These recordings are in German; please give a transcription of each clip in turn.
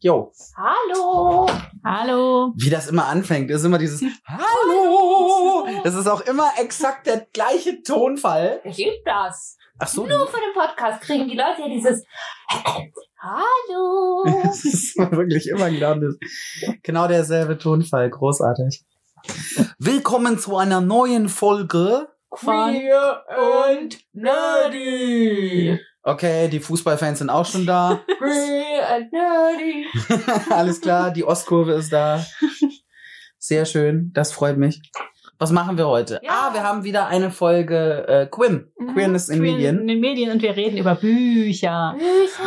Jo. Hallo. Hallo. Wie das immer anfängt, ist immer dieses Hallo. Es ist auch immer exakt der gleiche Tonfall. Wer gibt das? Ach so. Nur für den Podcast kriegen die Leute ja dieses Hallo. Das ist wirklich immer genau, das, genau derselbe Tonfall. Großartig. Willkommen zu einer neuen Folge. Queer und nerdy. Okay, die Fußballfans sind auch schon da. Alles klar, die Ostkurve ist da. Sehr schön, das freut mich. Was machen wir heute? Ja. Ah, wir haben wieder eine Folge äh, Quim, Queerness in Queer Medien. In den Medien und wir reden über Bücher.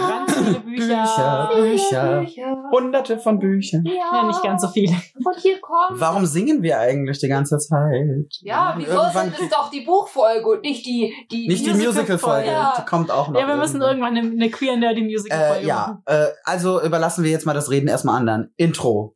Ganz viele Bücher. Bücher, Bücher, hunderte von Büchern. Ja. Ja, nicht ganz so viele. Und hier kommt. Warum singen wir eigentlich die ganze Zeit? Ja, Wir wieso sind es doch die Buchfolge und nicht die, die nicht die Musical-Folge, Ja. die kommt auch noch. Ja, wir müssen irgendwann eine, eine queer nerdy Äh, folge ja, machen. äh, also überlassen wir jetzt mal das Reden erstmal anderen. Intro.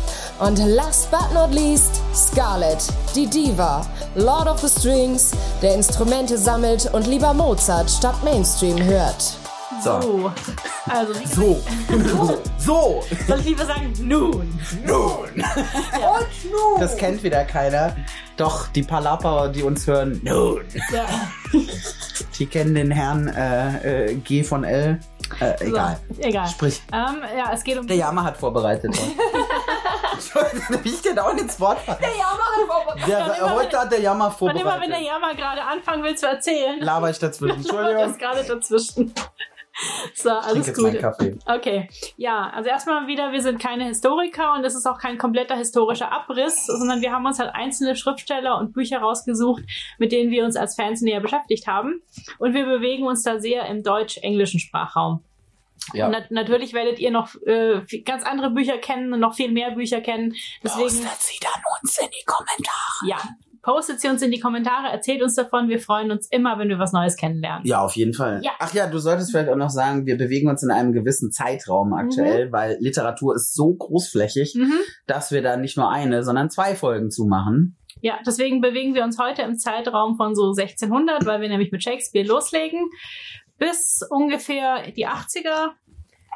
Und last but not least, Scarlett, die Diva, Lord of the Strings, der Instrumente sammelt und lieber Mozart statt Mainstream hört. So. So. Also, wie So. so. soll ich lieber sagen, nun. Nun. Und nun. Das kennt wieder keiner. Doch, die Palapper, die uns hören, nun. Ja. Die kennen den Herrn äh, äh, G von L. Äh, egal. So, egal. Sprich. Ähm, ja, es geht um Der Yama hat vorbereitet. Wie ich dir da auch ins Wort falle. Ja, mach es Der, Und immer, heute hat der Yama Und immer wenn der vorbereitet. Jammer gerade anfangen will zu erzählen, Laber ich dazwischen. Entschuldigung. das gerade dazwischen. So, Ich alles gut. Kaffee. Okay, ja, also erstmal wieder, wir sind keine Historiker und es ist auch kein kompletter historischer Abriss, sondern wir haben uns halt einzelne Schriftsteller und Bücher rausgesucht, mit denen wir uns als Fans näher beschäftigt haben. Und wir bewegen uns da sehr im deutsch-englischen Sprachraum. Ja. Und nat natürlich werdet ihr noch äh, ganz andere Bücher kennen und noch viel mehr Bücher kennen. Deswegen, sie dann uns in die Kommentare. ja, postet sie uns in die Kommentare, erzählt uns davon. Wir freuen uns immer, wenn wir was Neues kennenlernen. Ja, auf jeden Fall. Ja. Ach ja, du solltest vielleicht auch noch sagen, wir bewegen uns in einem gewissen Zeitraum aktuell, weil Literatur ist so großflächig, Mhm. dass wir da nicht nur eine, sondern zwei Folgen zu machen. Ja, deswegen bewegen wir uns heute im Zeitraum von so 1600, weil wir nämlich mit Shakespeare loslegen, bis ungefähr die 80er,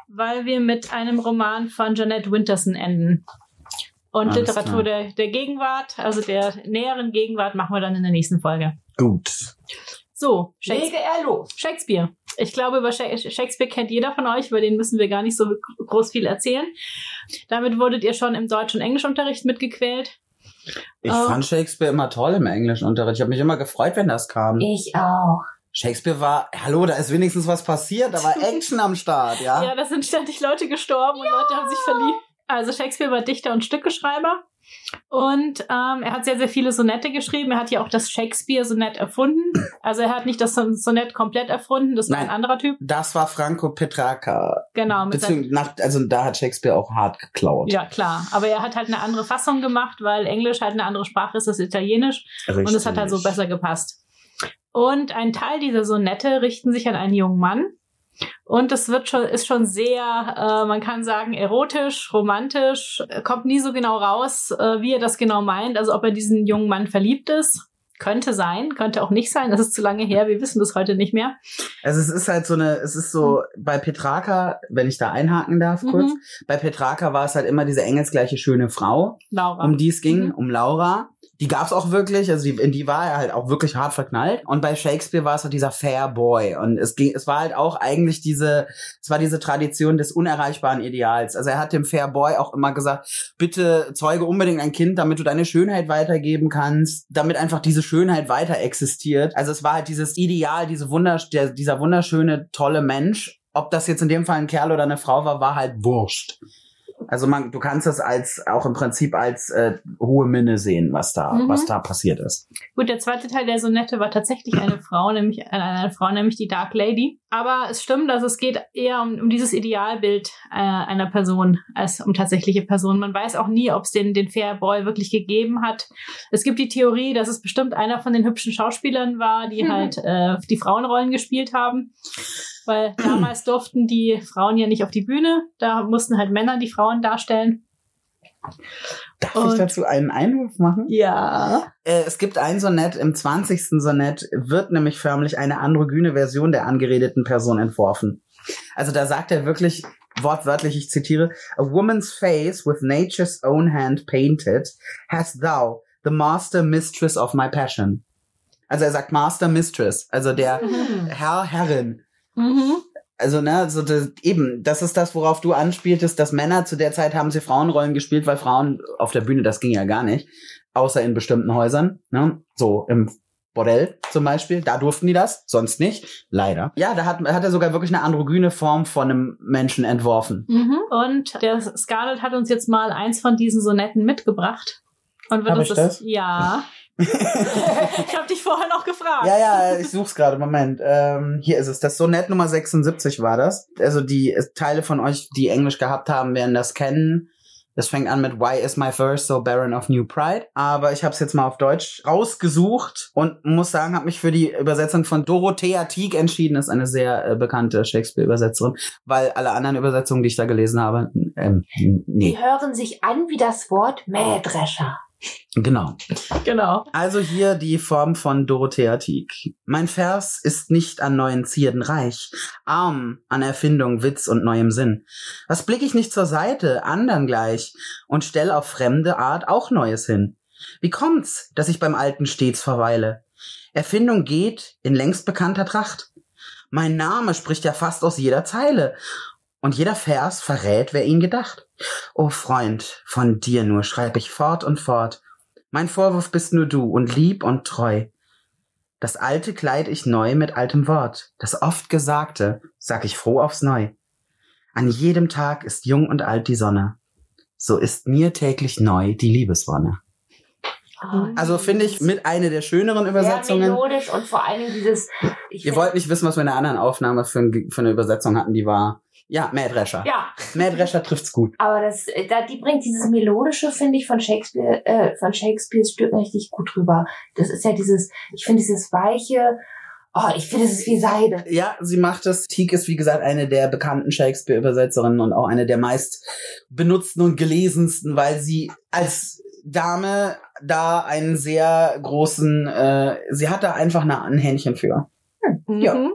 weil wir mit einem Roman von Jeanette Winterson enden. Und Alles Literatur der, der Gegenwart, also der näheren Gegenwart, machen wir dann in der nächsten Folge. Gut. So, Shakespeare. Lege er los. Shakespeare. Ich glaube, über Sha- Shakespeare kennt jeder von euch, über den müssen wir gar nicht so groß viel erzählen. Damit wurdet ihr schon im Deutsch- und Englischunterricht mitgequält. Ich Oh. fand Shakespeare immer toll im Englischunterricht. Ich habe mich immer gefreut, wenn das kam. Ich auch. Shakespeare war, hallo, da ist wenigstens was passiert, da war Action am Start, ja? Ja, da sind ständig Leute gestorben und Leute haben sich verliebt. Also Shakespeare war Dichter und Stückeschreiber. Und ähm, er hat sehr, sehr viele Sonette geschrieben. Er hat ja auch das Shakespeare-Sonett erfunden. Also er hat nicht das Son- Sonett komplett erfunden, das war Nein. ein anderer Typ. Das war Franco Petrarca. Genau. Beziehungsweise, nach, also da hat Shakespeare auch hart geklaut. ja, klar. Aber er hat halt eine andere Fassung gemacht, weil Englisch halt eine andere Sprache ist als Italienisch. Richtig. Und es hat halt so besser gepasst. Und ein Teil dieser Sonette richten sich an einen jungen Mann. Und es wird schon, ist schon sehr, äh, man kann sagen, erotisch, romantisch, äh, kommt nie so genau raus, äh, wie er das genau meint. Also ob er diesen jungen Mann verliebt ist. Könnte sein, könnte auch nicht sein. Das ist zu lange her. Wir wissen das heute nicht mehr. Also es ist halt so eine, es ist so, bei Petrarca, wenn ich da einhaken darf kurz, Mhm. bei Petrarca war es halt immer diese engelsgleiche schöne Frau, Laura. um die es ging, Mhm. um Laura. Die gab's auch wirklich, also die, in die war er halt auch wirklich hart verknallt. Und bei Shakespeare war es halt dieser Fair Boy. Und es ging, es war halt auch eigentlich diese, es war diese Tradition des unerreichbaren Ideals. Also er hat dem Fair Boy auch immer gesagt, bitte zeuge unbedingt ein Kind, damit du deine Schönheit weitergeben kannst, damit einfach diese Schönheit weiter existiert. Also es war halt dieses Ideal, diese Wunder, der, dieser wunderschöne, tolle Mensch. Ob das jetzt in dem Fall ein Kerl oder eine Frau war, war halt wurscht. Also man, du kannst es als auch im Prinzip als äh, hohe Minne sehen, was da, Mhm. was da passiert ist. Gut, der zweite Teil der Sonette war tatsächlich eine Frau, nämlich eine, eine Frau, nämlich die Dark Lady. Aber es stimmt, dass es geht eher um, um dieses Idealbild äh, einer Person als um tatsächliche Personen. Man weiß auch nie, ob es den, den Fair Boy wirklich gegeben hat. Es gibt die Theorie, dass es bestimmt einer von den hübschen Schauspielern war, die Mhm. halt äh, die Frauenrollen gespielt haben. Weil damals durften die Frauen ja nicht auf die Bühne. Da mussten halt Männer die Frauen darstellen. Darf Und- ich dazu einen Einwurf machen? Ja. Äh, es gibt ein Sonett, im 20. Sonett wird nämlich förmlich eine androgyne Version der angeredeten Person entworfen. Also da sagt er wirklich wortwörtlich, ich zitiere, A woman's face with nature's own hand painted, hast thou, the master mistress of my passion. Also er sagt Master Mistress, also der Hm. Herr, Herrin. Mhm. Also, ne, so das, eben, das ist das, worauf du anspieltest, dass Männer zu der Zeit haben sie Frauenrollen gespielt, weil Frauen auf der Bühne, das ging ja gar nicht. Außer in bestimmten Häusern, ne? So im Bordell zum Beispiel, da durften die das, sonst nicht. Leider. Ja, da hat, hat er sogar wirklich eine androgyne Form von einem Menschen entworfen. Mhm. Und der Scarlett hat uns jetzt mal eins von diesen Sonetten mitgebracht. Und wird Hab uns das, das? Ja. ich habe dich vorher noch gefragt. Ja, ja, ich such's gerade. Moment. Ähm, hier ist es. Das Sonett Nummer 76 war das. Also die Teile von euch, die Englisch gehabt haben, werden das kennen. Das fängt an mit Why is my verse so barren of new pride? Aber ich habe es jetzt mal auf Deutsch rausgesucht und muss sagen, habe mich für die Übersetzung von Dorothea Tieck entschieden. Das ist eine sehr äh, bekannte Shakespeare-Übersetzerin, weil alle anderen Übersetzungen, die ich da gelesen habe, ähm, Die nee, hören sich an wie das Wort Mähdrescher. Genau. Genau. Also hier die Form von Dorothea Tieck. Mein Vers ist nicht an neuen Zierden reich, arm an Erfindung, Witz und neuem Sinn. Was blick ich nicht zur Seite, andern gleich, und stell auf fremde Art auch Neues hin? Wie kommt's, dass ich beim Alten stets verweile? Erfindung geht in längst bekannter Tracht. Mein Name spricht ja fast aus jeder Zeile, und jeder Vers verrät, wer ihn gedacht. O Freund, von dir nur schreib ich fort und fort, mein Vorwurf bist nur du und lieb und treu. Das Alte kleid ich neu mit altem Wort. Das oft Gesagte sag ich froh aufs Neu. An jedem Tag ist jung und alt die Sonne. So ist mir täglich neu die Liebeswonne. Also finde ich mit eine der schöneren Übersetzungen. melodisch und vor Dingen dieses. Ich Ihr wollt nicht wissen, was wir in der anderen Aufnahme für, ein, für eine Übersetzung hatten, die war, ja, Mähdrescher. Ja, Mähdrescher trifft's gut. aber das, äh, da, die bringt dieses melodische, finde ich, von Shakespeare, äh, von Shakespeares Stücken richtig gut rüber. Das ist ja dieses, ich finde dieses weiche, oh, ich finde, es ist wie Seide. Ja, sie macht es. Teague ist, wie gesagt, eine der bekannten Shakespeare-Übersetzerinnen und auch eine der meist benutzten und gelesensten, weil sie als Dame da einen sehr großen, äh, sie hat da einfach eine, ein Händchen für. Ja. Mhm.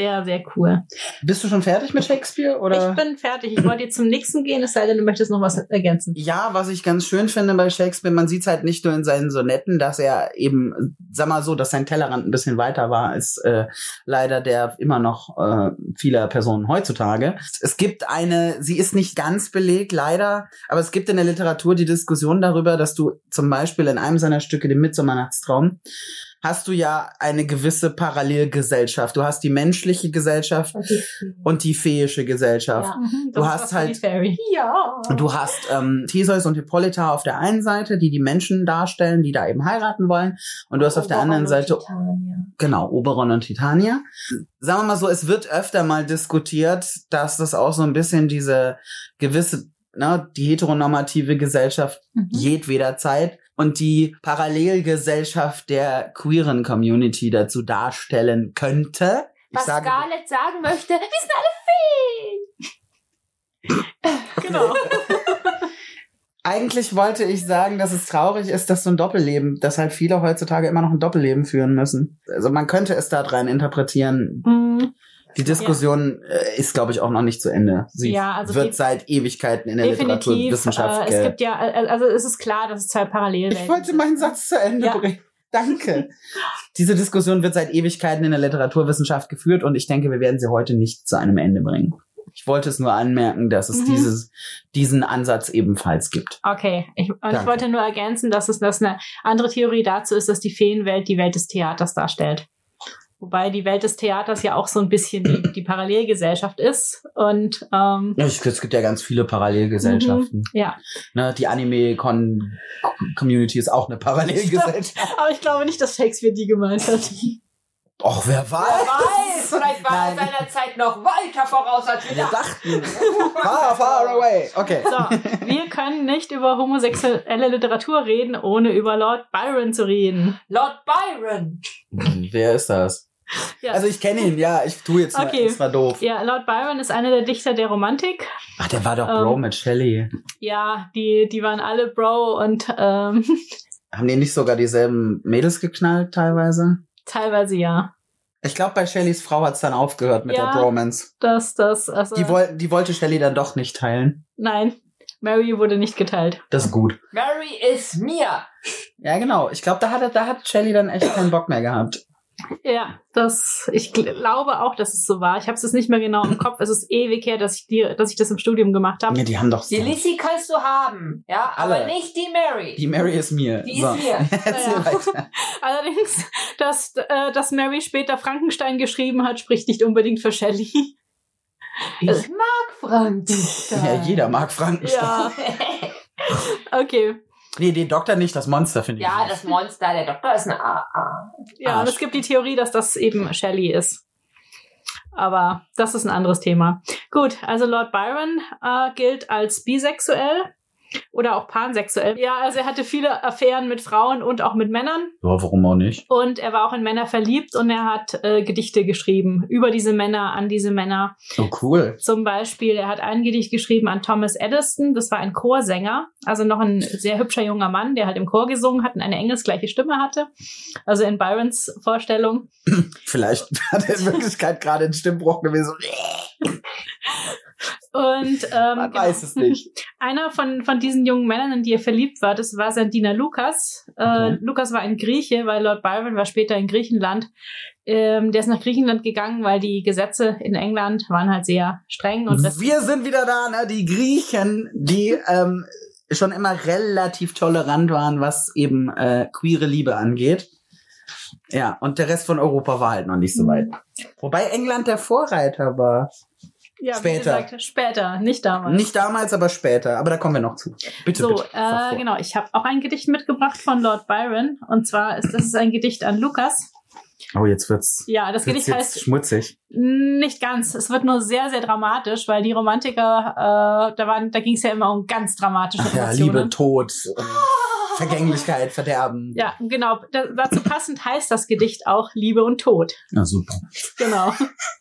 Sehr, sehr cool. Bist du schon fertig mit Shakespeare oder? Ich bin fertig. Ich wollte jetzt zum nächsten gehen, es sei denn, du möchtest noch was ergänzen. Ja, was ich ganz schön finde bei Shakespeare, man sieht halt nicht nur in seinen Sonetten, dass er eben, sag mal so, dass sein Tellerrand ein bisschen weiter war als äh, leider der immer noch äh, vieler Personen heutzutage. Es gibt eine, sie ist nicht ganz belegt, leider, aber es gibt in der Literatur die Diskussion darüber, dass du zum Beispiel in einem seiner Stücke, dem Midsommernachtstraum, hast du ja eine gewisse Parallelgesellschaft. Du hast die menschliche Gesellschaft und die feische Gesellschaft. Ja. Mhm, Du hast halt-. Ja. Du hast ähm, Theseus und Hippolyta auf der einen Seite, die die Menschen darstellen, die da eben heiraten wollen. Und du hast auf der anderen Seite, Titania. genau, Oberon und Titania. Sagen wir mal so, es wird öfter mal diskutiert, dass das auch so ein bisschen diese gewisse, ne, die heteronormative Gesellschaft Mhm. jedweder Zeit und die Parallelgesellschaft der queeren Community dazu darstellen könnte. Ich Was sage, Scarlett sagen möchte, wir sind alle Feen. Genau. Eigentlich wollte ich sagen, dass es traurig ist, dass so ein Doppelleben, dass halt viele heutzutage immer noch ein Doppelleben führen müssen. Also man könnte es da rein interpretieren. Mhm. Die Diskussion äh, ist, glaube ich, auch noch nicht zu Ende. Sie Ja, also wird die- seit Ewigkeiten in der. Literaturwissenschaft. Äh, es gibt ja, äh, also es ist klar, dass es zwei Parallelwelten ich wollte meinen Satz zu Ende Ja. bringen. Danke. Diese Diskussion wird seit Ewigkeiten in der Literaturwissenschaft geführt und ich denke, wir werden sie heute nicht zu einem Ende bringen. Ich wollte es nur anmerken, dass es Mhm. dieses, diesen Ansatz ebenfalls gibt. Okay, ich, und ich wollte nur ergänzen, dass es dass eine andere Theorie dazu ist, dass die Feenwelt die Welt des Theaters darstellt. Wobei die Welt des Theaters ja auch so ein bisschen die, die Parallelgesellschaft ist. Und ähm, Ja, es gibt ja ganz viele Parallelgesellschaften. ja, Ne, die Anime-Community ist auch eine Parallelgesellschaft. aber ich glaube nicht, dass Shakespeare die gemeint hat. Och, wer Wer weiß? weiß, vielleicht war er Nein. seiner Zeit noch weiter voraus als wir dachten. far, far away. Okay. So, wir können nicht über homosexuelle Literatur reden, ohne über Lord Byron zu reden. Lord Byron. Wer ist das? Ja. Also ich kenne ihn, ja. Ich tue jetzt Okay. mal. Das war doof. ja, Lord Byron ist einer der Dichter der Romantik. Ach, der war doch Ähm. Bro mit Shelley. Ja, die, die waren alle Bro und ähm, Haben die nicht sogar dieselben Mädels geknallt teilweise? teilweise ja. Ich glaube, bei Shelleys Frau hat's dann aufgehört mit Ja. der Bromance. Das, das, also. Die, woll die wollte Shelley dann doch nicht teilen. nein, Mary wurde nicht geteilt. Das ist gut. Mary is mir. Ja, genau. Ich glaube, da hat, da hat Shelley dann echt keinen Bock mehr gehabt. Ja, das, ich glaube auch, dass es so war. Ich habe es jetzt nicht mehr genau im Kopf. Es ist ewig her, dass ich die, dass ich das im Studium gemacht habe. Ja, die haben doch Die Lissy kannst du haben, ja, aber Alle. nicht die Mary. Die Mary ist mir. Die ist mir. Ja. Allerdings, dass, äh, dass Mary später Frankenstein geschrieben hat, spricht nicht unbedingt für Shelley. Ich mag Frankenstein. Ja, jeder mag Frankenstein. Ja, okay. Nee, den Doktor nicht, das Monster finde ich. Ja, nicht. das Monster, der Doktor ist eine AA. Ja, Ah, und es gibt die Theorie, dass das eben Shelley ist. Aber das ist ein anderes Thema. Gut, also Lord Byron äh, gilt als bisexuell oder auch pansexuell. Ja, also er hatte viele Affären mit Frauen und auch mit Männern. Ja, warum auch nicht? Und er war auch in Männer verliebt und er hat äh, Gedichte geschrieben über diese Männer, an diese Männer. Oh, cool. Zum Beispiel, er hat ein Gedicht geschrieben an Thomas Edison, das war ein Chorsänger, also noch ein sehr hübscher junger Mann, der halt im Chor gesungen hat und eine engelsgleiche Stimme hatte. Also in Byrons Vorstellung. Vielleicht hat er in Wirklichkeit gerade ein Stimmbruch gewesen. Und ähm, Man weiß es nicht. einer von, von diesen jungen Männern, in die er verliebt war, das war sein Diener Lukas. Äh, Okay. Lukas war ein Grieche, weil Lord Byron war später in Griechenland. Ähm, der ist nach Griechenland gegangen, weil die Gesetze in England waren halt sehr streng und Wir sind wieder da, ne? Die Griechen, die ähm, schon immer relativ tolerant waren, was eben äh, queere Liebe angeht. Ja, und der Rest von Europa war halt noch nicht so weit. Wobei England der Vorreiter war. Ja, später. Gesagt, später, nicht damals. Nicht damals, aber später. Aber da kommen wir noch zu. Bitte, So, bitte. äh, genau. Ich habe auch ein Gedicht mitgebracht von Lord Byron. Und zwar ist das ist ein Gedicht an Lukas. Oh, jetzt wird's, Ja, das wird's Gedicht heißt schmutzig. nicht ganz. Es wird nur sehr, sehr dramatisch, weil die Romantiker, äh, da waren, da ging es ja immer um ganz dramatische Ach ja. Liebe, Tod, ähm, Vergänglichkeit, Verderben. Ja, genau. Da, dazu passend heißt das Gedicht auch Liebe und Tod. Na super. Genau.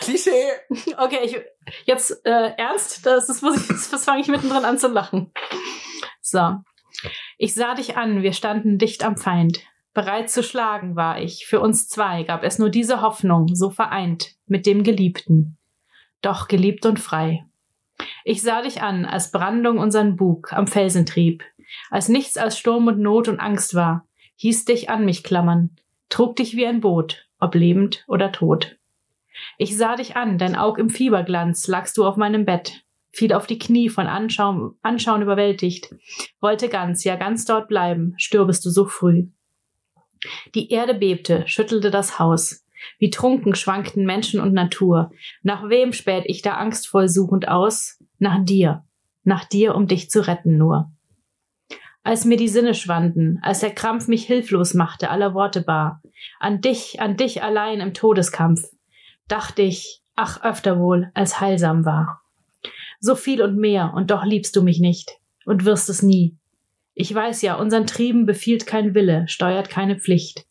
Klischee. Okay, ich, jetzt äh, ernst, das, das muss ich, das fange ich mittendrin an zu lachen. So. Ich sah dich an, wir standen dicht am Feind. Bereit zu schlagen war ich. Für uns zwei gab es nur diese Hoffnung, so vereint mit dem Geliebten. Doch geliebt und frei. Ich sah dich an, als Brandung unseren Bug am Felsen trieb, als nichts als Sturm und Not und Angst war, hieß dich an mich klammern, trug dich wie ein Boot, ob lebend oder tot. Ich sah dich an, dein Aug im Fieberglanz, lagst du auf meinem Bett, fiel auf die Knie von Anschauen, Anschauen überwältigt, wollte ganz, ja ganz dort bleiben, stürbest du so früh. Die Erde bebte, schüttelte das Haus. Wie trunken schwankten Menschen und Natur. Nach wem späht ich da angstvoll suchend aus? Nach dir. Nach dir, um dich zu retten nur. Als mir die Sinne schwanden, als der Krampf mich hilflos machte, aller Worte bar, an dich, an dich allein im Todeskampf, dachte ich, ach öfter wohl, als heilsam war. So viel und mehr, und doch liebst du mich nicht, und wirst es nie. Ich weiß ja, unseren Trieben befiehlt kein Wille, steuert keine Pflicht.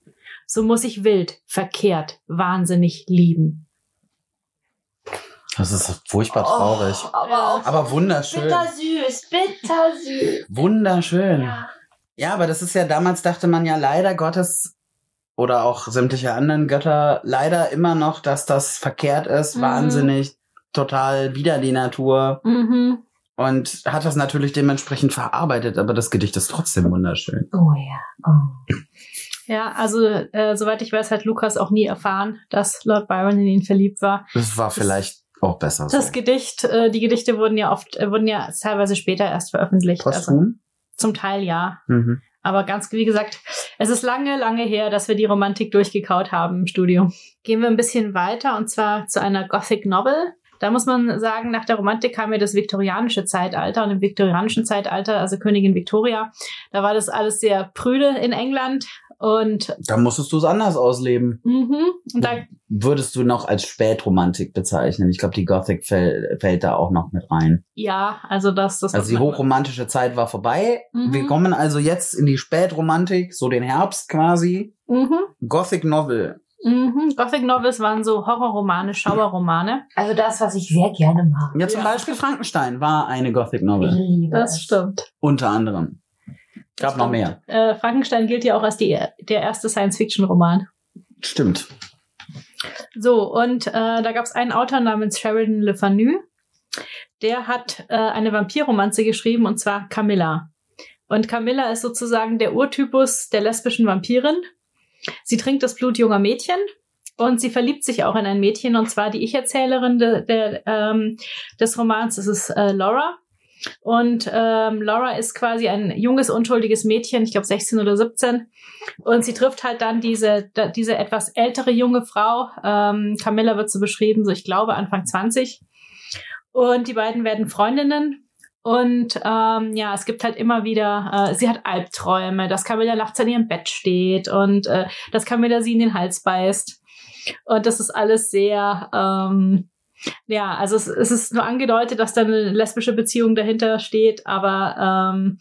So muss ich wild, verkehrt, wahnsinnig lieben. Das ist furchtbar traurig. Oh, aber auch Aber wunderschön. bittersüß, bittersüß. Wunderschön. Ja. Ja, aber das ist ja, damals dachte man ja leider Gottes oder auch sämtliche anderen Götter leider immer noch, dass das verkehrt ist, Mhm. wahnsinnig, total wider die Natur Mhm. und hat das natürlich dementsprechend verarbeitet, aber das Gedicht ist trotzdem wunderschön. Oh ja. Oh. Ja, also äh, soweit ich weiß, hat Lukas auch nie erfahren, dass Lord Byron in ihn verliebt war. Das war vielleicht auch besser Das so. Gedicht, äh, die Gedichte wurden ja oft, äh, wurden ja teilweise später erst veröffentlicht. Also, zum Teil ja. Mhm. Aber ganz, wie gesagt, es ist lange, lange her, dass wir die Romantik durchgekaut haben im Studio. Gehen wir ein bisschen weiter und zwar zu einer Gothic Novel. Da muss man sagen, nach der Romantik kam ja das viktorianische Zeitalter und im viktorianischen Zeitalter, also Königin Victoria, da war das alles sehr prüde in England und Da musstest du es anders ausleben. mhm, und da Würdest du noch als Spätromantik bezeichnen? Ich glaube, die Gothic fällt, fällt da auch noch mit rein. ja, also das das Also die hochromantische Zeit war vorbei. Mhm. Wir kommen also jetzt in die Spätromantik, so den Herbst quasi. Mhm, Gothic Novel. mhm. Gothic Novels waren so Horrorromane, Schauerromane. Also das, was ich sehr gerne mag. Ja, zum Ja. Beispiel Frankenstein war eine Gothic Ich Novel. liebe Das es. stimmt. Unter anderem. Gab Das noch mehr. Äh, Frankenstein gilt ja auch als die, der erste Science-Fiction-Roman. Stimmt. So, und äh, da gab es einen Autor namens Sheridan Le Fanu. Der hat äh, eine Vampirromanze geschrieben, und zwar Camilla. Und Camilla ist sozusagen der Urtypus der lesbischen Vampirin. Sie trinkt das Blut junger Mädchen und sie verliebt sich auch in ein Mädchen, und zwar die Ich-Erzählerin de, der, ähm, des Romans, das ist äh, Laura. Und ähm, Laura ist quasi ein junges, unschuldiges Mädchen, ich glaube 16 oder 17. Und sie trifft halt dann diese, diese etwas ältere junge Frau. Ähm, Camilla wird so beschrieben, so ich glaube Anfang 20. Und die beiden werden Freundinnen. Und ähm, ja, es gibt halt immer wieder, äh, sie hat Albträume, dass Camilla nachts an ihrem Bett steht und äh, dass Camilla sie in den Hals beißt. Und das ist alles sehr, ähm, ja, also es, es ist nur angedeutet, dass da eine lesbische Beziehung dahinter steht, aber ähm,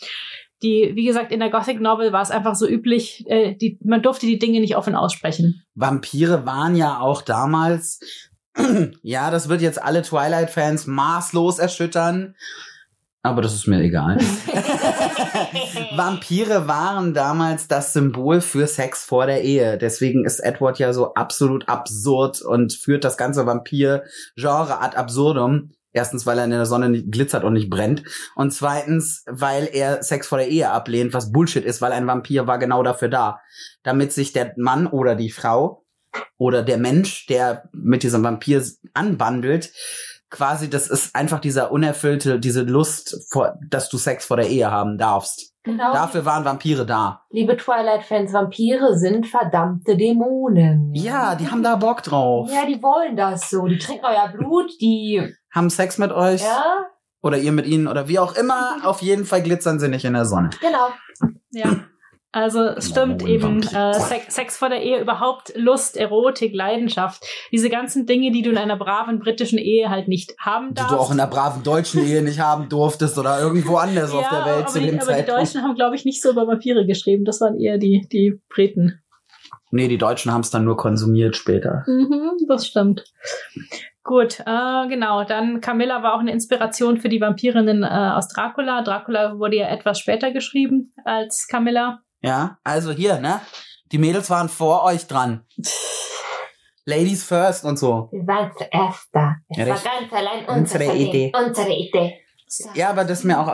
die, wie gesagt, in der Gothic Novel war es einfach so üblich, äh, die, man durfte die Dinge nicht offen aussprechen. Vampire waren ja auch damals, ja, das wird jetzt alle Twilight-Fans maßlos erschüttern. Aber das ist mir egal. Vampire waren damals das Symbol für Sex vor der Ehe. Deswegen ist Edward ja so absolut absurd und führt das ganze Vampir-Genre ad absurdum. Erstens, weil er in der Sonne nicht glitzert und nicht brennt. Und zweitens, weil er Sex vor der Ehe ablehnt, was Bullshit ist, weil ein Vampir war genau dafür da. Damit sich der Mann oder die Frau oder der Mensch, der mit diesem Vampir anbandelt, quasi, das ist einfach dieser unerfüllte, diese Lust, vor, dass du Sex vor der Ehe haben darfst. Genau. Dafür waren Vampire da. Liebe Twilight-Fans, Vampire sind verdammte Dämonen. Ja, die haben da Bock drauf. Ja, die wollen das so. Die trinken euer Blut, die, Haben Sex mit euch ja, oder ihr mit ihnen oder wie auch immer. Auf jeden Fall glitzern sie nicht in der Sonne. genau. Ja. Also es stimmt Oh, eben, äh, Sex, Sex vor der Ehe, überhaupt Lust, Erotik, Leidenschaft. Diese ganzen Dinge, die du in einer braven britischen Ehe halt nicht haben Die darfst. du auch in der braven deutschen Ehe nicht haben durftest oder irgendwo anders auf der Welt aber, zu die, dem aber die Zeitpunkt. Deutschen haben, glaube ich, nicht so über Vampire geschrieben. Das waren eher die, die Briten. Nee, die Deutschen haben es dann nur konsumiert später. Mhm, das stimmt. Gut, äh, genau. Dann Camilla war auch eine Inspiration für die Vampirinnen äh, aus Dracula. Dracula wurde ja etwas später geschrieben als Camilla. Ja, also hier, ne? Die Mädels waren vor euch dran. Ladies first und so. Wir waren zuerst da. Es Ja, war ganz allein Unsere unser Idee. Unsere Idee. So. Ja, aber das ist mir auch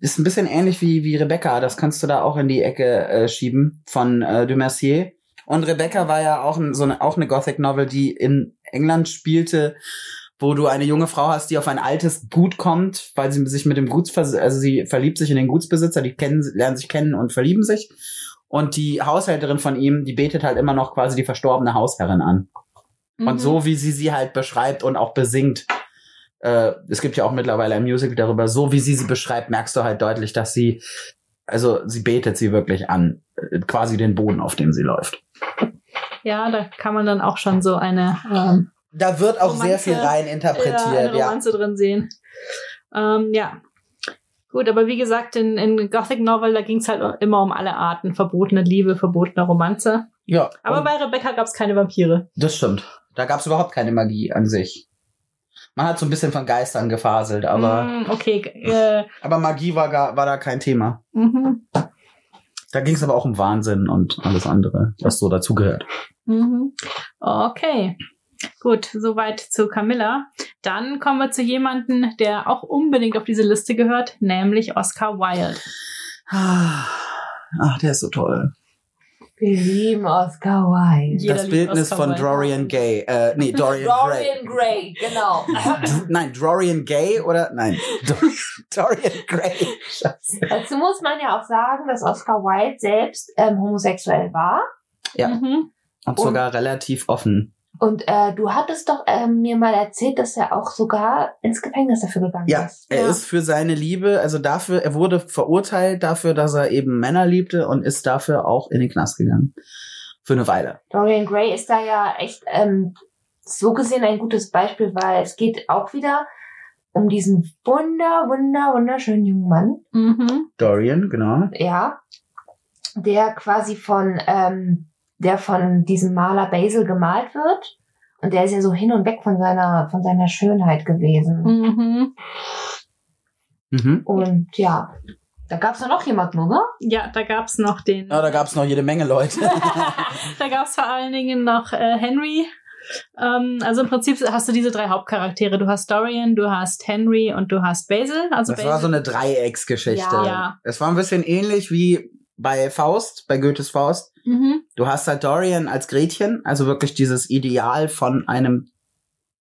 ist ein bisschen ähnlich wie wie Rebecca. Das kannst du da auch in die Ecke äh, schieben von äh, de Mercier. Und Rebecca war ja auch ein, so eine auch eine Gothic Novel, die in England spielte, wo du eine junge Frau hast, die auf ein altes Gut kommt, weil sie sich mit dem Guts also sie verliebt sich in den Gutsbesitzer, die kennen lernen sich kennen und verlieben sich. Und die Haushälterin von ihm, die betet halt immer noch quasi die verstorbene Hausherrin an. Mhm. Und so wie sie sie halt beschreibt und auch besingt, äh, es gibt ja auch mittlerweile ein Musical darüber, so wie sie sie beschreibt, merkst du halt deutlich, dass sie, also sie betet sie wirklich an, äh, quasi den Boden, auf dem sie läuft. Ja, da kann man dann auch schon so eine, ähm, Da wird auch sehr Romanze, viel rein ja, interpretiert, ja. Romanze drin sehen. Ähm, ja. Gut, aber wie gesagt, in, in Gothic Novel, da ging es halt immer um alle Arten. Verbotene Liebe, verbotene Romanze. Ja, Aber bei Rebecca gab es keine Vampire. das stimmt. Da gab es überhaupt keine Magie an sich. Man hat so ein bisschen von Geistern gefaselt, aber, Mm, okay. Äh, aber Magie war, gar, war da kein Thema. mhm, Da ging es aber auch um Wahnsinn und alles andere, was so dazugehört. mhm. Okay. Gut, soweit zu Camilla. Dann kommen wir zu jemandem, der auch unbedingt auf diese Liste gehört, nämlich Oscar Wilde. Ah, Ach, der ist so toll. Wir lieben Oscar Wilde. Jeder das Bildnis Oscar von Wilde. Dorian Gay. Äh, nee, Dorian, Dorian Gray, genau. Gray. Nein, Dorian Gay oder? Nein. Dor Dorian Gray. Scheiße. Dazu muss man ja auch sagen, dass Oscar Wilde selbst ähm, homosexuell war. Ja. Mhm. Und sogar relativ offen. Und äh, du hattest doch ähm, mir mal erzählt, dass er auch sogar ins Gefängnis dafür gegangen Ja, ist. er ist für seine Liebe, also dafür, er wurde verurteilt dafür, dass er eben Männer liebte und ist dafür auch in den Knast gegangen. Für eine Weile. Dorian Gray ist da ja echt ähm, so gesehen ein gutes Beispiel, weil es geht auch wieder um diesen wunder, wunder, wunderschönen jungen Mann, Mhm. Dorian, genau. ja, der quasi von, ähm, der von diesem Maler Basil gemalt wird. Und der ist ja so hin und weg von seiner, von seiner Schönheit gewesen. Mhm. Mhm. Und ja, da gab's ja noch jemanden, oder? Ja, da gab's noch den. Ja, da gab's noch jede Menge Leute. da gab's vor allen Dingen noch äh, Henry. Ähm, also im Prinzip hast du diese drei Hauptcharaktere. Du hast Dorian, du hast Henry und du hast Basil. Also Das Basil. war so eine Dreiecksgeschichte. Ja. Ja. Es war ein bisschen ähnlich wie bei Faust, bei Goethes Faust. Mhm. Du hast halt Dorian als Gretchen, also wirklich dieses Ideal von einem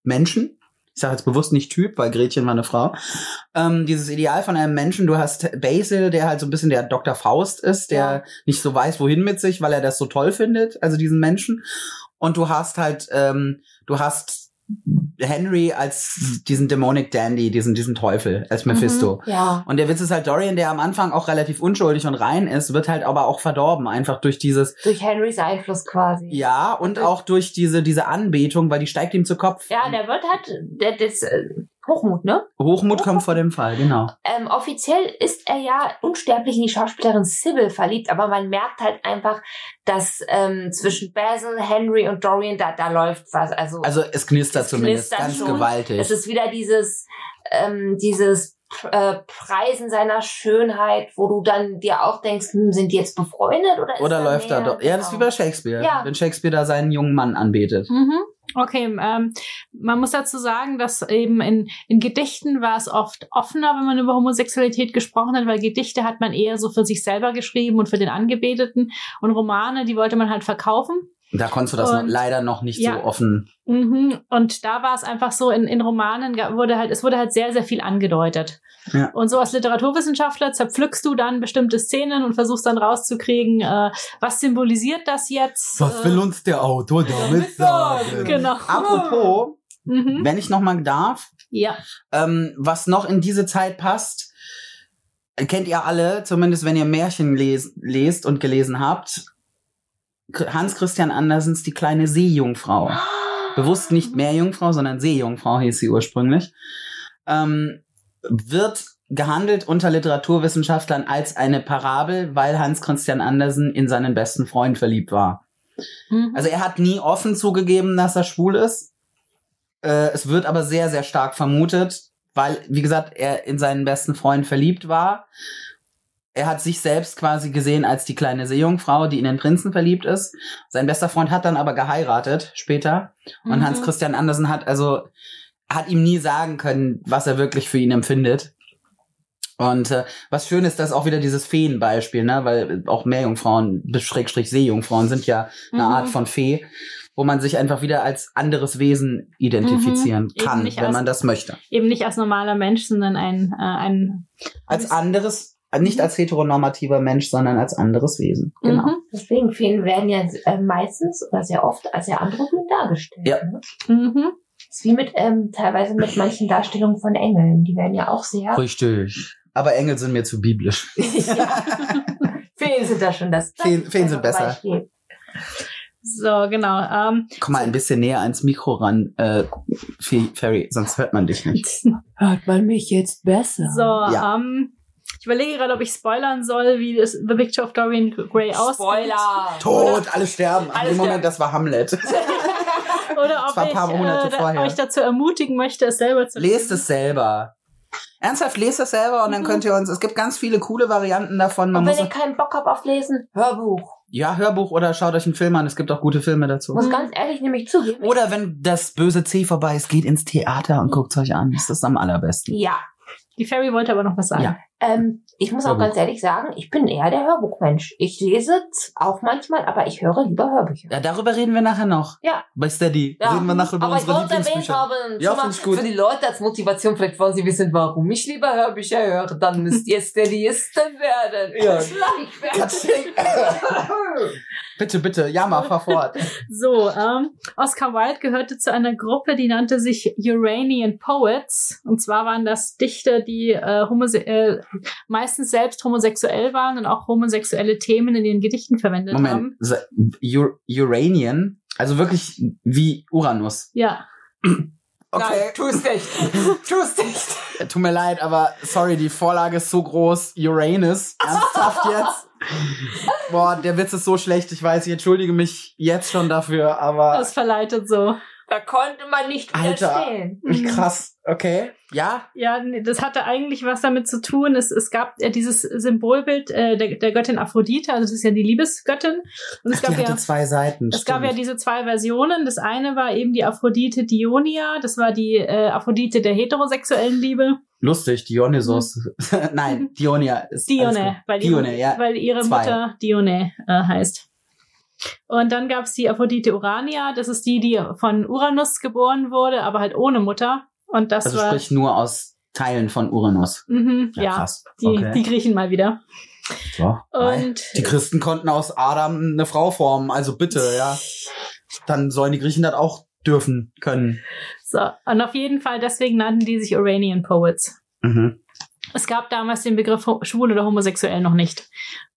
Menschen. Ich sage jetzt bewusst nicht Typ, weil Gretchen war eine Frau. Ähm, dieses Ideal von einem Menschen. Du hast Basil, der halt so ein bisschen der Dr. Faust ist, der Ja. nicht so weiß, wohin mit sich, weil er das so toll findet, also diesen Menschen. Und du hast halt, ähm, du hast Henry als diesen Demonic Dandy, diesen, diesen Teufel, als Mephisto. Ja. Und der Witz ist halt, Dorian, der am Anfang auch relativ unschuldig und rein ist, wird halt aber auch verdorben, einfach durch dieses, Durch Henrys Einfluss quasi. ja, und auch durch diese, diese Anbetung, weil die steigt ihm zu Kopf. Ja, der wird halt, der, das, äh, Hochmut, ne? Hochmut kommt vor dem Fall, genau. Ähm, offiziell ist er ja unsterblich in die Schauspielerin Sybil verliebt, aber man merkt halt einfach, dass ähm, zwischen Basil, Henry und Dorian da, da läuft was. Also, Also es knistert Es zumindest knistert ganz schon. gewaltig. es ist wieder dieses, ähm, dieses äh, Preisen seiner Schönheit, wo du dann dir auch denkst, hm, sind die jetzt befreundet oder ist Oder da läuft da doch. Ja, das ist wie Genau. bei Shakespeare. Ja. Wenn Shakespeare da seinen jungen Mann anbetet. Mhm. Okay, ähm, man muss dazu sagen, dass eben in, in Gedichten war es oft offener, wenn man über Homosexualität gesprochen hat, weil Gedichte hat man eher so für sich selber geschrieben und für den Angebeteten und Romane, die wollte man halt verkaufen. Da konntest du das noch, Und- leider noch nicht Ja. so offen. Mhm. Und da war es einfach so, in, in Romanen wurde halt, es wurde halt sehr, sehr viel angedeutet. Ja. Und so als Literaturwissenschaftler zerpflückst du dann bestimmte Szenen und versuchst dann rauszukriegen, äh, was symbolisiert das jetzt? äh, uns der Autor damit sagen? Genau. Apropos, Mhm. wenn ich noch mal darf, Ja. ähm, was noch in diese Zeit passt, kennt ihr alle, zumindest wenn ihr Märchen les lest und gelesen habt, Hans Christian Andersens Die kleine Seejungfrau. Bewusst nicht Meerjungfrau, sondern Seejungfrau hieß sie ursprünglich. Ähm, wird gehandelt unter Literaturwissenschaftlern als eine Parabel, weil Hans Christian Andersen in seinen besten Freund verliebt war. Mhm. Also er hat nie offen zugegeben, dass er schwul ist. Äh, es wird aber sehr, sehr stark vermutet, weil, wie gesagt, er in seinen besten Freund verliebt war. Er hat sich selbst quasi gesehen als die kleine Seejungfrau, die in den Prinzen verliebt ist. Sein bester Freund hat dann aber geheiratet später. Und Mhm. Hans Christian Andersen hat also, hat ihm nie sagen können, was er wirklich für ihn empfindet. Und äh, was schön ist, dass auch wieder dieses Feenbeispiel, ne, weil auch Meerjungfrauen, Schrägstrich Seejungfrauen sind ja eine Mhm. Art von Fee, wo man sich einfach wieder als anderes Wesen identifizieren Mhm. Kann, wenn als- man das möchte. Eben nicht als normaler Mensch, sondern ein, äh, ein Als anderes, nicht als heteronormativer Mensch, sondern als anderes Wesen. Genau. Mhm. Deswegen Feen werden ja äh, meistens oder sehr oft als sehr androgyn dargestellt. Ja. Ne? Mhm. Das ist wie mit ähm, teilweise mit manchen Darstellungen von Engeln. Die werden ja auch sehr. Richtig. Aber Engel sind mir zu biblisch. ja. Feen sind da schon das. das Feen- Feen sind besser. Beispiel. So, genau. Ähm, Komm mal ein bisschen näher ans Mikro ran, äh, Fe- Ferry, sonst hört man dich nicht. Hört man mich jetzt besser? so, Ja. ähm, ich überlege gerade, ob ich spoilern soll, wie das The Picture of Dorian Gray aussieht. Spoiler. Tot, alle sterben. Alle Im Moment, das war Hamlet. Oder ob war ein paar ich Monate äh, euch dazu ermutigen möchte, es selber zu Lest es selber. Ernsthaft, lest es selber und dann Mhm. könnt ihr uns, es gibt ganz viele coole Varianten davon. Man Und wenn muss, ihr keinen Bock habt auf Lesen, Hörbuch. ja, Hörbuch oder schaut euch einen Film an, es gibt auch gute Filme dazu. Muss Mhm. ganz ehrlich nämlich zugeben. Oder wenn das böse C vorbei ist, geht ins Theater und guckt euch an. Das ist am allerbesten. ja. Die Fairy wollte aber noch was sagen. Ja. Ähm, Ich muss auch Hörbuch. ganz ehrlich sagen, ich bin eher der Hörbuchmensch. Ich lese auch manchmal, aber ich höre lieber Hörbücher. Ja, darüber reden wir nachher noch. Ja. Bei Steady. Ja. Reden wir nachher über Aber ich unsere wollte erwähnt haben, Ja, mal ich gut. für die Leute als Motivation, vielleicht wollen sie wissen, warum ich lieber Hörbücher höre, dann müsst ihr Steadyisten werden. Ja. Schleich Katsching. bitte, bitte. Ja, mal, fahr fort. So, ähm, Oscar Wilde gehörte zu einer Gruppe, die nannte sich Uranian Poets. Und zwar waren das Dichter, die äh, homose äh, meistens selbst homosexuell waren und auch homosexuelle Themen in ihren Gedichten verwendet Moment. haben. Ur Uranian? Also wirklich wie Uranus. Ja, Okay. tust nicht. Tust nicht. Tut mir leid, aber sorry, die Vorlage ist so groß. Uranus. Ernsthaft jetzt? Boah, der Witz ist so schlecht. Ich weiß, ich entschuldige mich jetzt schon dafür, aber das verleitet so. Da konnte man nicht Alter. widerstehen. wie krass. Okay. Ja? Ja, das hatte eigentlich was damit zu tun. Es, es gab ja dieses Symbolbild äh, der, der Göttin Aphrodite, also das ist ja die Liebesgöttin. Und es Ach, die gab hatte ja zwei Seiten. Es gab ja stimmt. diese zwei Versionen. Das eine war eben die Aphrodite Dionia, das war die äh, Aphrodite der heterosexuellen Liebe. Lustig, Dionysos. Nein, Dionia ist. Dione, weil ihre, Dione, ja. weil ihre Zwei. Mutter Dione äh, heißt. Und dann gab es die Aphrodite Urania, das ist die, die von Uranus geboren wurde, aber halt ohne Mutter. Und das Also war sprich nur aus Teilen von Uranus. mhm, ja, krass. die, okay. die Griechen mal wieder. so. Und Die Christen konnten aus Adam eine Frau formen, also bitte, ja. Dann sollen die Griechen das auch dürfen können. so, und auf jeden Fall deswegen nannten die sich Uranian Poets. Mhm. Es gab damals den Begriff schwul oder homosexuell noch nicht.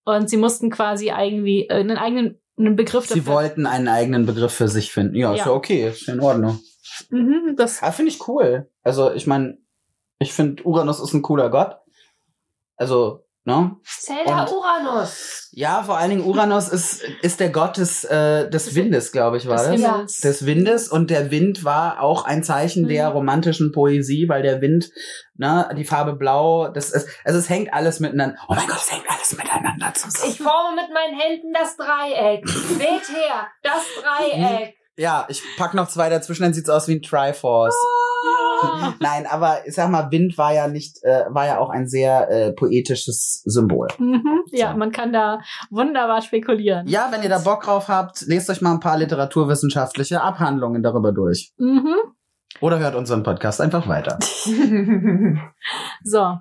Und sie mussten quasi irgendwie äh, einen eigenen einen Begriff Sie wollten einen eigenen Begriff für sich finden. Ja, ist Ja. ja okay, ist in Ordnung. Mhm, das, Ja, finde ich cool. Also, ich meine, ich finde, Uranus ist ein cooler Gott. Also, ne? Zelda Und- Uranus. Ja, vor allen Dingen Uranus ist, ist der Gott des, äh, des Windes, glaube ich, war das. Himmels. Des Windes und der Wind war auch ein Zeichen Mhm. der romantischen Poesie, weil der Wind, ne, die Farbe Blau, das ist, also es hängt alles miteinander. Oh mein Gott, es hängt alles miteinander zusammen. Ich forme mit meinen Händen das Dreieck. Seht her, das Dreieck. Ja, ich pack noch zwei dazwischen, dann sieht's aus wie ein Triforce. Ja. Nein, aber ich sag mal, Wind war ja nicht, äh, war ja auch ein sehr äh, poetisches Symbol. Mhm, ja, So. man kann da wunderbar spekulieren. Ja, wenn ihr da Bock drauf habt, lest euch mal ein paar literaturwissenschaftliche Abhandlungen darüber durch. Mhm. Oder hört unseren Podcast einfach weiter. So,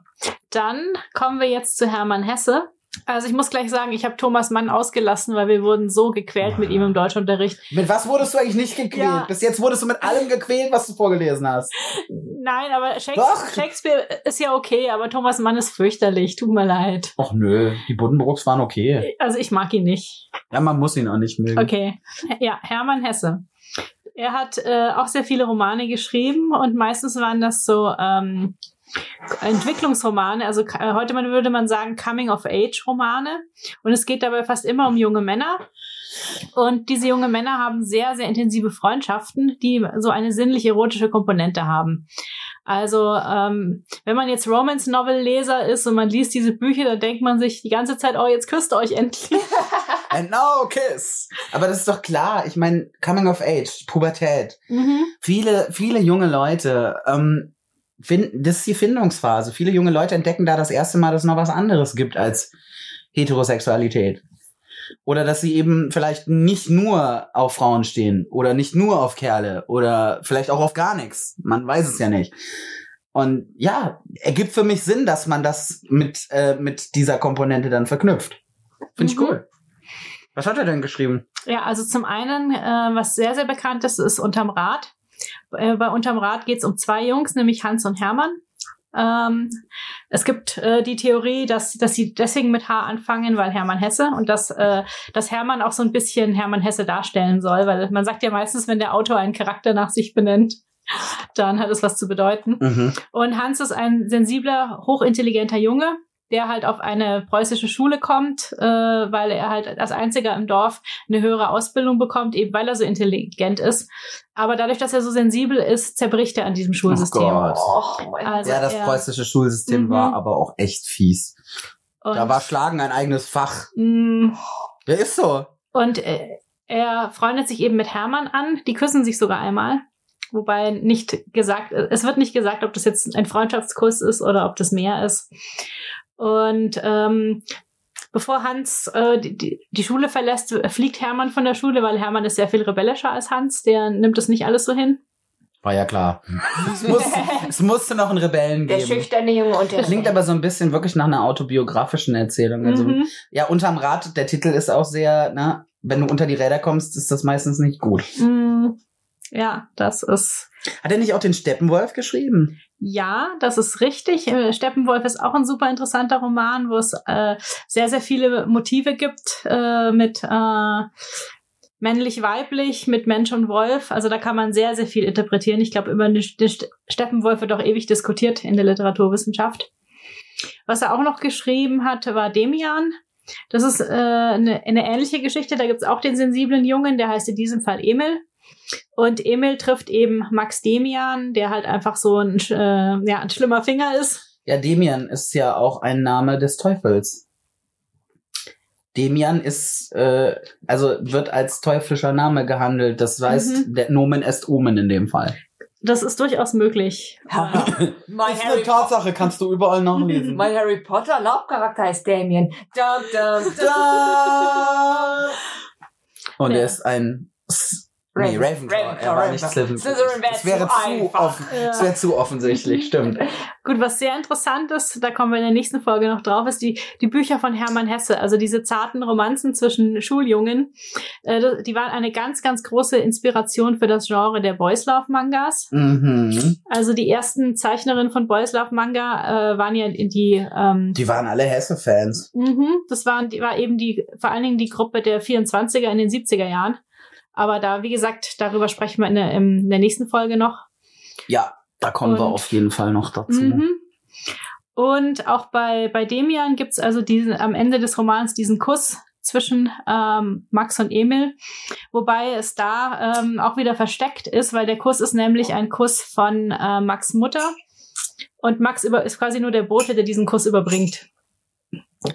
dann kommen wir jetzt zu Hermann Hesse. Also ich muss gleich sagen, ich habe Thomas Mann ausgelassen, weil wir wurden so gequält mit ihm im Deutschunterricht. Mit was wurdest du eigentlich nicht gequält? Ja. Bis jetzt wurdest du mit allem gequält, was du vorgelesen hast. Nein, aber Doch. Shakespeare, Shakespeare ist ja okay, aber Thomas Mann ist fürchterlich. Tut mir leid. Och nö, die Buddenbrooks waren okay. Also ich mag ihn nicht. Ja, man muss ihn auch nicht mögen. Okay. Ja, Hermann Hesse. Er hat äh, auch sehr viele Romane geschrieben und meistens waren das so ähm, Entwicklungsromane, also äh, heute man würde man sagen Coming-of-Age-Romane. Und es geht dabei fast immer um junge Männer. Und diese junge Männer haben sehr, sehr intensive Freundschaften, die so eine sinnlich-erotische Komponente haben. Also, ähm, wenn man jetzt Romance-Novel-Leser ist und man liest diese Bücher, dann denkt man sich die ganze Zeit, oh, jetzt küsst ihr euch endlich. And now kiss. Aber das ist doch klar. Ich meine, Coming of Age, Pubertät. mhm. Viele, viele junge Leute, ähm, finden, das ist die Findungsphase. Viele junge Leute entdecken da das erste Mal, dass es noch was anderes gibt als Heterosexualität. Oder dass sie eben vielleicht nicht nur auf Frauen stehen oder nicht nur auf Kerle oder vielleicht auch auf gar nichts. Man weiß es ja nicht. Und ja, ergibt für mich Sinn, dass man das mit, äh, mit dieser Komponente dann verknüpft. Finde ich Mhm. cool. Was hat er denn geschrieben? Ja, also zum einen, äh, was sehr, sehr bekannt ist, ist Unterm Rad. Äh, bei Unterm Rad geht es um zwei Jungs, nämlich Hans und Hermann. Ähm, es gibt äh, die Theorie, dass, dass sie deswegen mit H anfangen, weil Hermann Hesse und dass, äh, dass Hermann auch so ein bisschen Hermann Hesse darstellen soll, weil man sagt ja meistens, wenn der Autor einen Charakter nach sich benennt, dann hat es was zu bedeuten. Mhm. Und Hans ist ein sensibler, hochintelligenter Junge, der halt auf eine preußische Schule kommt, äh, weil er halt als einziger im Dorf eine höhere Ausbildung bekommt, eben weil er so intelligent ist. Aber dadurch, dass er so sensibel ist, zerbricht er an diesem Schulsystem. Gott. Oh, mein Also ja, das er- preußische Schulsystem Mhm. war aber auch echt fies. Und, Da war Schlagen ein eigenes Fach. mh, Ja, ist so. und äh, er freundet sich eben mit Hermann an. Die küssen sich sogar einmal. Wobei nicht gesagt, es wird nicht gesagt, ob das jetzt ein Freundschaftskuss ist oder ob das mehr ist. Und ähm, bevor Hans äh, die, die, die Schule verlässt, fliegt Hermann von der Schule, weil Hermann ist sehr viel rebellischer als Hans. Der nimmt das nicht alles so hin. War ja klar. es, musste, es musste noch einen Rebellen Der geben. schüchterne Junge und der Klingt aber so ein bisschen wirklich nach einer autobiografischen Erzählung. Also, Mhm. ja, unterm Rad, der Titel ist auch sehr, ne, wenn du unter die Räder kommst, ist das meistens nicht gut. Mm, Ja, das ist Hat er nicht auch den Steppenwolf geschrieben? Ja, das ist richtig. Äh, Steppenwolf ist auch ein super interessanter Roman, wo es äh, sehr, sehr viele Motive gibt äh, mit äh, männlich-weiblich, mit Mensch und Wolf. Also da kann man sehr, sehr viel interpretieren. Ich glaube, über den den St- Steppenwolf wird auch ewig diskutiert in der Literaturwissenschaft. Was er auch noch geschrieben hat, war Demian. Das ist äh, eine, eine ähnliche Geschichte. Da gibt's auch den sensiblen Jungen, der heißt in diesem Fall Emil. Und Emil trifft eben Max Demian, der halt einfach so ein, äh, ja, ein schlimmer Finger ist. Ja, Demian ist ja auch ein Name des Teufels. Demian ist, äh, also wird als teuflischer Name gehandelt. Das heißt, Mhm. der Nomen est Omen in dem Fall. Das ist durchaus möglich. mein, Harry, Tatsache, kannst du überall nachlesen. mein Harry Potter Laubcharakter heißt Damien. Dum, dum, dum. Und Ja. er ist ein S- Nee, Raven- Ravenclaw. Ravenclaw, er war nicht Ravenclaw. Slytherin. Slytherin wär Es wäre zu zu, einfach. offen, es wäre zu offensichtlich, stimmt. Gut, was sehr interessant ist, da kommen wir in der nächsten Folge noch drauf, ist die, die Bücher von Hermann Hesse. Also diese zarten Romanzen zwischen Schuljungen. Äh, die waren eine ganz, ganz große Inspiration für das Genre der Boys Love Mangas. Mhm. Also die ersten Zeichnerinnen von Boys Love Manga äh, waren ja in die, ähm, Die waren alle Hesse-Fans. Mhm, das waren, die war eben die, vor allen Dingen die Gruppe der 24er in den 70er Jahren. Aber da, wie gesagt, darüber sprechen wir in der, in der nächsten Folge noch. Ja, da kommen wir Und- auf jeden Fall noch dazu. Mhm. Und auch bei, bei Demian gibt's also diesen, am Ende des Romans diesen Kuss zwischen ähm, Max und Emil, wobei es da ähm, auch wieder versteckt ist, weil der Kuss ist nämlich ein Kuss von äh, Max Mutter und Max über, ist quasi nur der Bote, der diesen Kuss überbringt.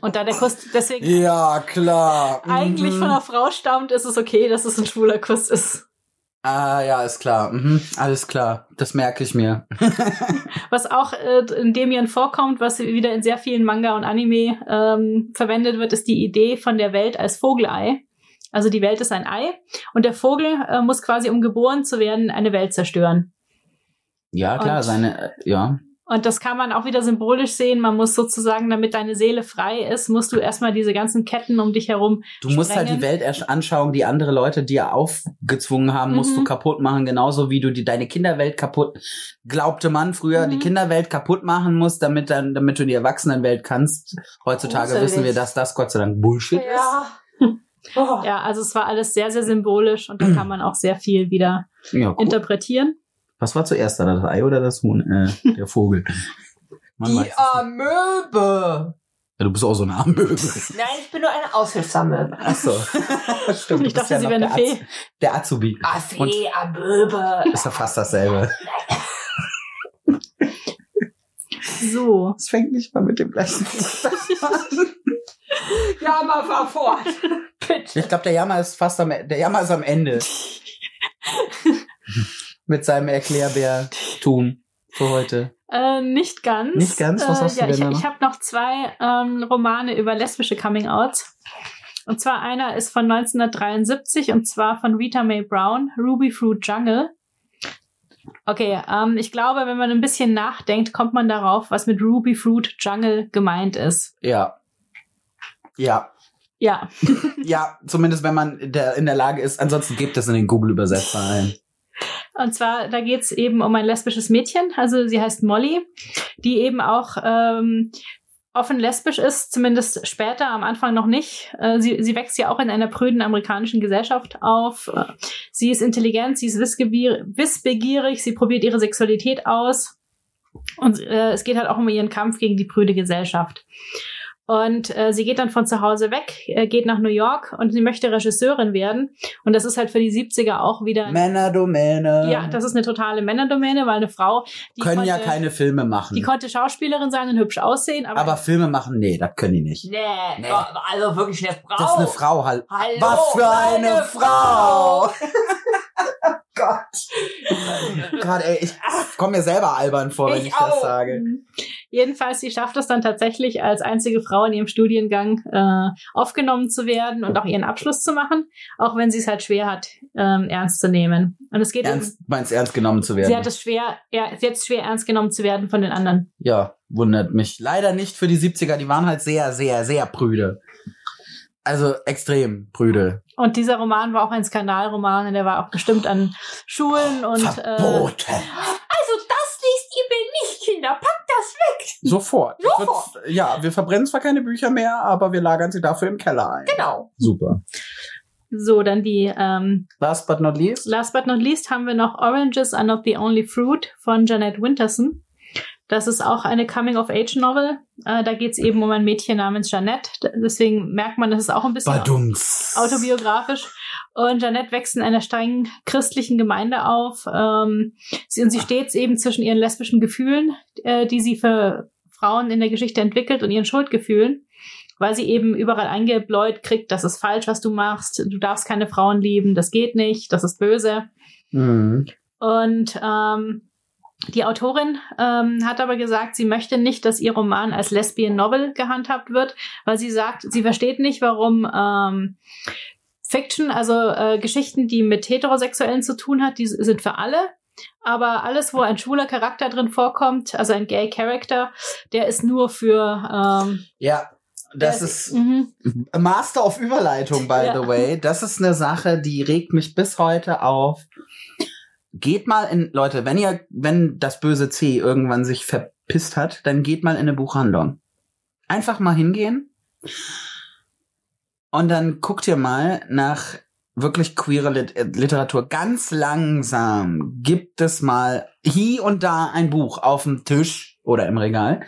Und da der Kuss deswegen Ja, klar. eigentlich Mhm. von einer Frau stammt, ist es okay, dass es ein schwuler Kuss ist. Ah, ja, ist klar. Mhm. Alles klar. Das merke ich mir. Was auch äh, in Demian vorkommt, was wieder in sehr vielen Manga und Anime ähm, verwendet wird, ist die Idee von der Welt als Vogelei. Also die Welt ist ein Ei und der Vogel äh, muss quasi, um geboren zu werden, eine Welt zerstören. Ja, klar, Und- seine, äh, ja. Und das kann man auch wieder symbolisch sehen. Man muss sozusagen, damit deine Seele frei ist, musst du erstmal diese ganzen Ketten um dich herum. Du musst halt sprengen. die Welt erst anschauen, die andere Leute dir aufgezwungen haben, musst Mhm. du kaputt machen, genauso wie du die, deine Kinderwelt kaputt, glaubte man früher, Mhm. die Kinderwelt kaputt machen musst, damit dann, damit du die Erwachsenenwelt kannst. Heutzutage Gruselig. wissen wir, dass das Gott sei Dank Bullshit ist. Ja. Oh. Ja, also es war alles sehr, sehr symbolisch und da kann man auch sehr viel wieder Ja, cool. interpretieren. Was war zuerst da, das Ei oder das Huhn? Äh, der Vogel. Man Die. Amöbe. Ja, du bist auch so eine Amöbe. Nein, ich bin nur eine Aushilfsamöbe. Ach so. Stimmt, Ich dachte, sie noch wäre eine Fee. Az- Der Azubi. Ah, Fee, Amöbe. Ist ja fast dasselbe. So. Es fängt nicht mal mit dem gleichen an. Ja, mal fahr fort. Bitte. Ich glaube, der Jammer ist fast am, der Jammer ist am Ende. Mit seinem Erklärbär-Tum für heute. Äh, nicht ganz. Nicht ganz? Was äh, hast du ja, denn ich? Ich habe noch zwei ähm, Romane über lesbische Coming-Outs. Und zwar einer ist von 1973 und zwar von Rita Mae Brown, Ruby Fruit Jungle. Okay, ähm, ich glaube, wenn man ein bisschen nachdenkt, kommt man darauf, was mit Ruby Fruit Jungle gemeint ist. Ja. Ja. Ja, Ja, zumindest wenn man der, in der Lage ist. Ansonsten gibt es in den Google-Übersetzer ein. Und zwar, da geht's eben um ein lesbisches Mädchen, also sie heißt Molly, die eben auch ähm, offen lesbisch ist, zumindest später, am Anfang noch nicht. Äh, sie, sie wächst ja auch in einer prüden amerikanischen Gesellschaft auf. Äh, sie ist intelligent, sie ist wissbegierig, sie probiert ihre Sexualität aus. Und äh, es geht halt auch um ihren Kampf gegen die prüde Gesellschaft. Und äh, sie geht dann von zu Hause weg, äh, geht nach New York und sie möchte Regisseurin werden. Und das ist halt für die 70er auch wieder Männerdomäne. ja, das ist eine totale Männerdomäne, weil eine Frau, die können konnte, ja keine Filme machen. die konnte Schauspielerin sein und hübsch aussehen, aber, aber Filme machen, nee, das können die nicht. Nee, Nee. also wirklich eine Frau. Das ist eine Frau halt. Hallo, Was für eine Frau! Gott. Gerade, ey, ich komme mir selber albern vor, wenn ich, Ich das auch. sage. Mhm. Jedenfalls, sie schafft es dann tatsächlich, als einzige Frau in ihrem Studiengang äh, aufgenommen zu werden und auch ihren Abschluss zu machen, auch wenn sie es halt schwer hat, ähm, ernst zu nehmen. Und es geht Ernst, meinst ernst genommen zu um, werden? sie hat es schwer, ja, sie hat es schwer ernst genommen zu werden von den anderen. Ja, wundert mich. Leider nicht für die 70er, die waren halt sehr, sehr, sehr prüde. Also extrem prüde. Und dieser Roman war auch ein Skandalroman und der war auch bestimmt an Schulen und äh, Verboten. Also das liest ihr mir nicht, Kinder. Packt das weg. Sofort. Sofort. Wird, ja, wir verbrennen zwar keine Bücher mehr, aber wir lagern sie dafür im Keller ein. Genau. Super. so dann die ähm, Last but not least. Last but not least haben wir noch Oranges are not the only fruit von Jeanette Winterson. Das ist auch eine Coming-of-Age-Novel. Äh, da geht es eben um ein Mädchen namens Jeanette. D- Deswegen merkt man, das ist auch ein bisschen Badums. autobiografisch. Und Jeanette wächst in einer strengen christlichen Gemeinde auf. Ähm, sie, und sie steht eben zwischen ihren lesbischen Gefühlen, äh, die sie für Frauen in der Geschichte entwickelt, und ihren Schuldgefühlen, weil sie eben überall eingebläut kriegt, das ist falsch, was du machst, du darfst keine Frauen lieben, das geht nicht, das ist böse. Mhm. Und ähm, die Autorin ähm, hat aber gesagt, sie möchte nicht, dass ihr Roman als Lesbian Novel gehandhabt wird, weil sie sagt, sie versteht nicht, warum ähm, Fiction, also äh, Geschichten, die mit Heterosexuellen zu tun hat, die sind für alle. Aber alles, wo ein schwuler Charakter drin vorkommt, also ein Gay Character, der ist nur für ähm, Ja, das ist mhm. Master of Überleitung, by Ja. the way. Das ist eine Sache, die regt mich bis heute auf. Geht mal in, Leute, wenn ihr, wenn das böse C irgendwann sich verpisst hat, dann geht mal in eine Buchhandlung. Einfach mal hingehen. Und dann guckt ihr mal nach wirklich queere Lit äh, Literatur. Ganz langsam gibt es mal hier und da ein Buch auf dem Tisch oder im Regal,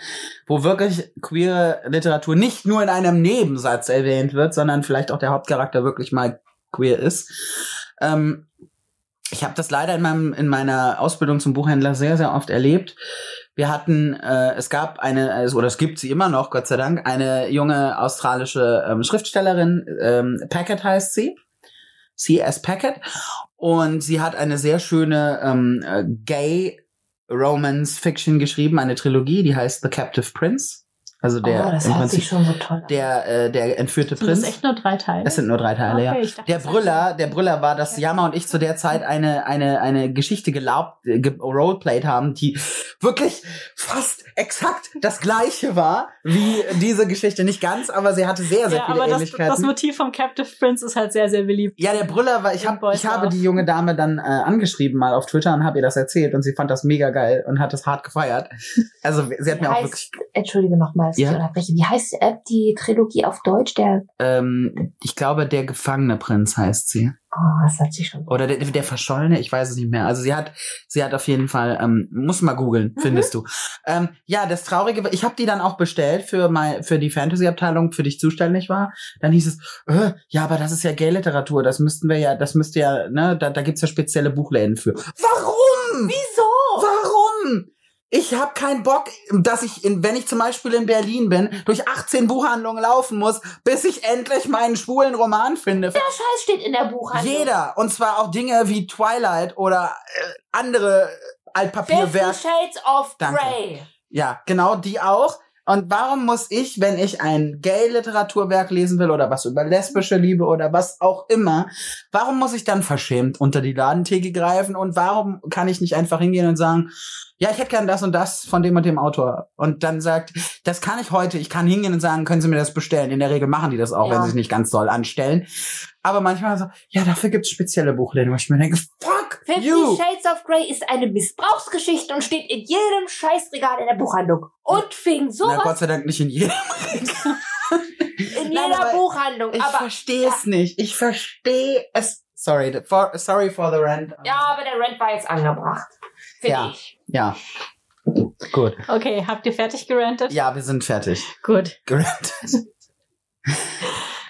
wo wirklich queere Literatur nicht nur in einem Nebensatz erwähnt wird, sondern vielleicht auch der Hauptcharakter wirklich mal queer ist. Ähm, ich habe das leider in meinem in meiner Ausbildung zum Buchhändler sehr sehr oft erlebt. Wir hatten, äh, es gab eine, also, oder es gibt sie immer noch, Gott sei Dank, eine junge australische ähm, Schriftstellerin, ähm, Packet heißt sie, C.S. Packet, und sie hat eine sehr schöne ähm, äh, Gay Romance Fiction geschrieben, eine Trilogie, die heißt The Captive Prince. Also der oh, das hört Prinzip sich schon so toll an. der äh, der entführte sind das Prinz. echt nur drei Teile. Es sind nur drei Teile, ja. Okay, dachte, Der Brüller, der Brüller war, dass Yama und ich zu der Zeit eine, eine, eine Geschichte gelaubt, äh, ge roleplayed haben, die wirklich fast exakt das gleiche war wie diese Geschichte. Nicht ganz, aber sie hatte sehr, sehr ja, viele aber das, Ähnlichkeiten. das Motiv vom Captive Prince ist halt sehr, sehr beliebt. ja, der Brüller war, ich, hab, ich habe die junge Dame dann äh, angeschrieben mal auf Twitter und habe ihr das erzählt und sie fand das mega geil und hat das hart gefeiert. Also sie hat Wie mir auch wirklich, Entschuldige nochmal, dass Ja. ich unterbreche. Wie heißt die App, die Trilogie auf Deutsch? Der, ähm, ich glaube, der gefangene Prinz heißt sie. oh, das hat sich schon. Oder der, der Verschollene, ich weiß es nicht mehr. Also sie hat, sie hat auf jeden Fall, ähm, muss mal googeln, findest du. Ähm, ja, das Traurige, ich habe die dann auch bestellt für mein, für die Fantasy-Abteilung, für die ich zuständig war. Dann hieß es, äh, ja, aber das ist ja Gay-Literatur, das müssten wir ja, das müsste ja, ne, da, da gibt's ja spezielle Buchläden für. Warum? Wieso? Ich habe keinen Bock, dass ich, in, wenn ich zum Beispiel in Berlin bin, durch 18 Buchhandlungen laufen muss, bis ich endlich meinen schwulen Roman finde. Der Scheiß steht in der Buchhandlung. Jeder. Und zwar auch Dinge wie Twilight oder äh, andere Fifty Altpapierwerk. Shades of Danke. Grey. Ja, genau, die auch. Und warum muss ich, wenn ich ein Gay-Literaturwerk lesen will oder was über lesbische Liebe oder was auch immer, warum muss ich dann verschämt unter die Ladentheke greifen und warum kann ich nicht einfach hingehen und sagen, ja, ich hätte gern das und das von dem und dem Autor. Und dann sagt, das kann ich heute, ich kann hingehen und sagen, können Sie mir das bestellen. In der Regel machen die das auch, Ja. wenn sie sich nicht ganz doll anstellen. Aber manchmal so, ja, dafür gibt's spezielle Buchläden, wo ich mir denke, fuck Fifty you. Shades of Grey ist eine Missbrauchsgeschichte und steht in jedem Scheißregal in der Buchhandlung. Und fing Na, sowas Gott sei Dank nicht in jedem. in Nein, jeder aber Buchhandlung. Ich verstehe es nicht. Ich verstehe es. Sorry, for, sorry for the rant. ja, aber der Rent war jetzt angebracht. Finde Ja. ich. Ja. Gut. Okay, habt ihr fertig gerantet? Ja, wir sind fertig. Gut. Gerantet.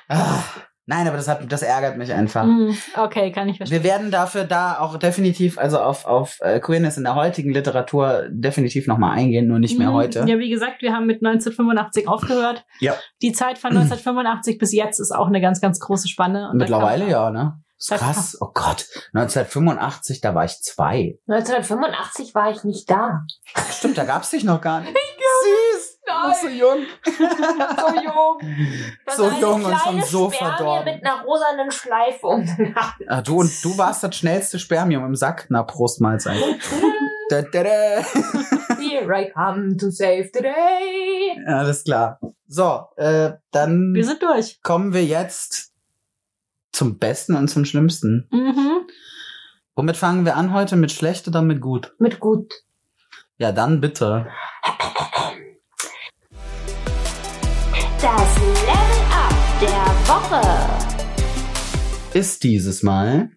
ah, nein, aber das hat, das ärgert mich einfach. Mm, Okay, kann ich verstehen. Wir werden dafür da auch definitiv, also auf, auf äh, Queerness in der heutigen Literatur definitiv nochmal eingehen, nur nicht mehr Mhm. heute. Ja, wie gesagt, wir haben mit 1985 aufgehört. Ja. Die Zeit von 1985 bis jetzt ist auch eine ganz, ganz große Spanne. Mittlerweile ja, ne? Krass, oh Gott. 1985, da war ich zwei. 1985 war ich nicht da. Stimmt, da gab's dich noch gar nicht. Süß, noch so jung. So jung. Das So jung und schon so Spermie verdorben. mit einer rosanen Schleife um den. Ah, du und du warst das schnellste Spermium im Sack. Na, Prost Mahlzeit. da, da, da. Here I come to save the day. Alles klar. So, äh, dann Wir sind durch. kommen wir jetzt zum Besten und zum Schlimmsten. Mhm. Womit fangen wir an heute? Mit schlecht oder mit gut? Mit gut. Ja, dann bitte. Das Level Up der Woche. Ist dieses Mal.